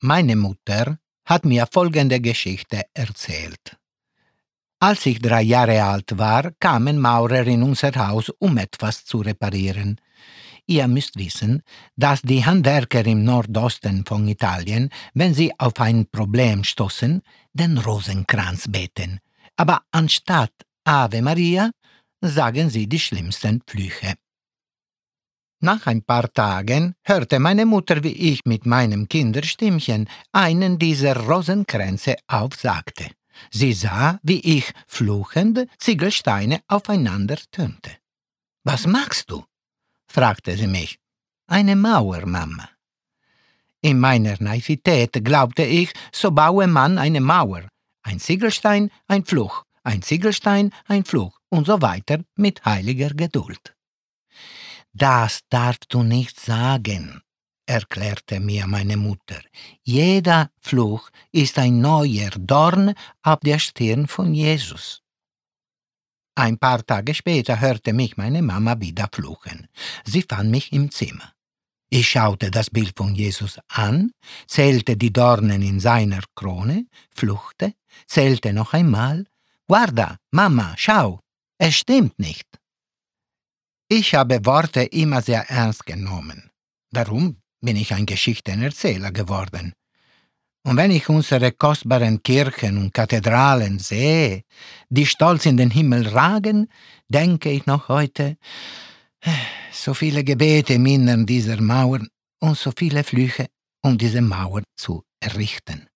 Meine Mutter hat mir folgende Geschichte erzählt. Als ich drei Jahre alt war, kamen Maurer in unser Haus, um etwas zu reparieren. Ihr müsst wissen, dass die Handwerker im Nordosten von Italien, wenn sie auf ein Problem stoßen, den Rosenkranz beten. Aber anstatt Ave Maria sagen sie die schlimmsten Flüche. Nach ein paar Tagen hörte meine Mutter, wie ich mit meinem Kinderstimmchen einen dieser Rosenkränze aufsagte. Sie sah, wie ich fluchend Ziegelsteine aufeinander tönte. Was machst du? fragte sie mich. Eine Mauer, Mama. In meiner Naivität glaubte ich, so baue man eine Mauer. Ein Ziegelstein, ein Fluch, ein Ziegelstein, ein Fluch und so weiter mit heiliger Geduld. Das darfst du nicht sagen, erklärte mir meine Mutter. Jeder Fluch ist ein neuer Dorn auf der Stirn von Jesus. Ein paar Tage später hörte mich meine Mama wieder fluchen. Sie fand mich im Zimmer. Ich schaute das Bild von Jesus an, zählte die Dornen in seiner Krone, fluchte, zählte noch einmal. Guarda, Mama, schau, es stimmt nicht. Ich habe Worte immer sehr ernst genommen. Darum bin ich ein Geschichtenerzähler geworden. Und wenn ich unsere kostbaren Kirchen und Kathedralen sehe, die stolz in den Himmel ragen, denke ich noch heute, so viele Gebete mindern dieser Mauern und so viele Flüche, um diese Mauer zu errichten.